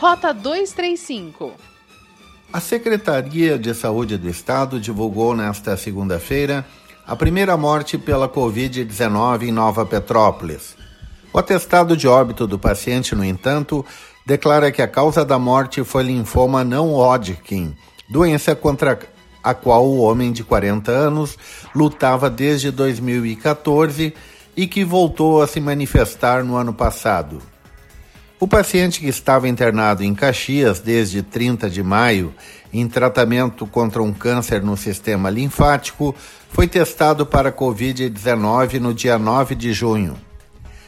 Rota 235. A Secretaria de Saúde do Estado divulgou nesta segunda-feira a primeira morte pela Covid-19 em Nova Petrópolis. O atestado de óbito do paciente, no entanto, declara que a causa da morte foi linfoma não Hodgkin, doença contra a qual o homem de 40 anos lutava desde 2014 e que voltou a se manifestar no ano passado. O paciente que estava internado em Caxias desde 30 de maio em tratamento contra um câncer no sistema linfático foi testado para Covid-19 no dia 9 de junho.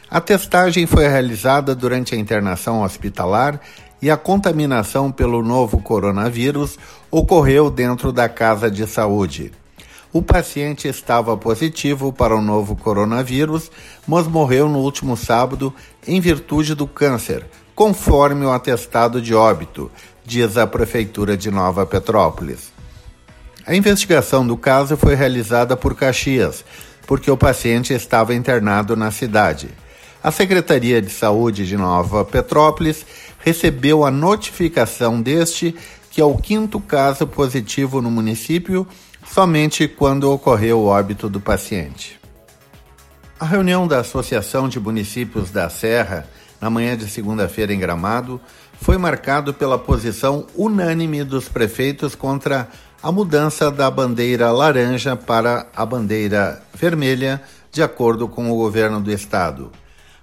A testagem foi realizada durante a internação hospitalar e a contaminação pelo novo coronavírus ocorreu dentro da casa de saúde. O paciente estava positivo para o novo coronavírus, mas morreu no último sábado em virtude do câncer, conforme o atestado de óbito, diz a Prefeitura de Nova Petrópolis. A investigação do caso foi realizada por Caxias, porque o paciente estava internado na cidade. A Secretaria de Saúde de Nova Petrópolis recebeu a notificação deste, que é o quinto caso positivo no município, somente quando ocorreu o óbito do paciente. A reunião da Associação de Municípios da Serra, na manhã de segunda-feira em Gramado, foi marcado pela posição unânime dos prefeitos contra a mudança da bandeira laranja para a bandeira vermelha, de acordo com o governo do estado.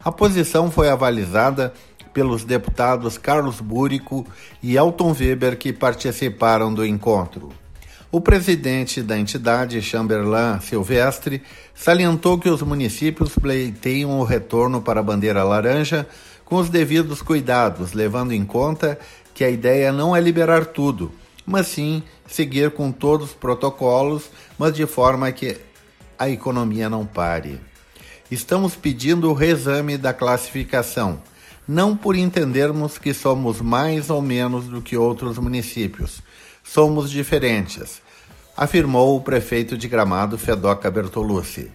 A posição foi avalizada pelos deputados Carlos Búrico e Elton Weber, que participaram do encontro. O presidente da entidade, Chamberlain Silvestre, salientou que os municípios pleiteiam o retorno para a bandeira laranja com os devidos cuidados, levando em conta que a ideia não é liberar tudo, mas sim seguir com todos os protocolos, mas de forma que a economia não pare. Estamos pedindo o reexame da classificação não por entendermos que somos mais ou menos do que outros municípios. Somos diferentes, afirmou o prefeito de Gramado, Fedoca Bertolucci.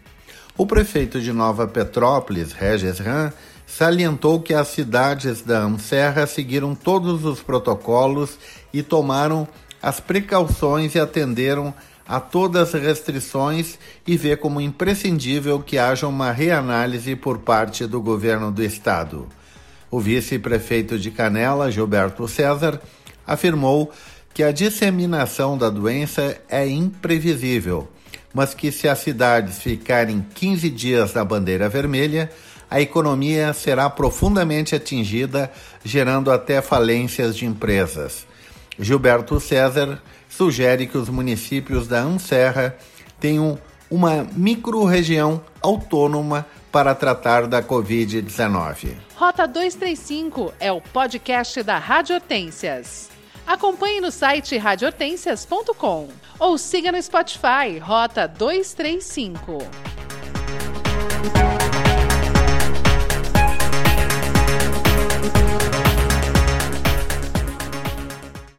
O prefeito de Nova Petrópolis, Regis Ram, salientou que as cidades da Serra seguiram todos os protocolos e tomaram as precauções e atenderam a todas as restrições e vê como imprescindível que haja uma reanálise por parte do governo do estado. O vice-prefeito de Canela, Gilberto César, afirmou que a disseminação da doença é imprevisível, mas que se as cidades ficarem 15 dias na bandeira vermelha, a economia será profundamente atingida, gerando até falências de empresas. Gilberto César sugere que os municípios da Anserra tenham uma microrregião autônoma para tratar da Covid-19. Rota 235 é o podcast da Rádio Hortências. Acompanhe no site radiohortências.com ou siga no Spotify Rota 235.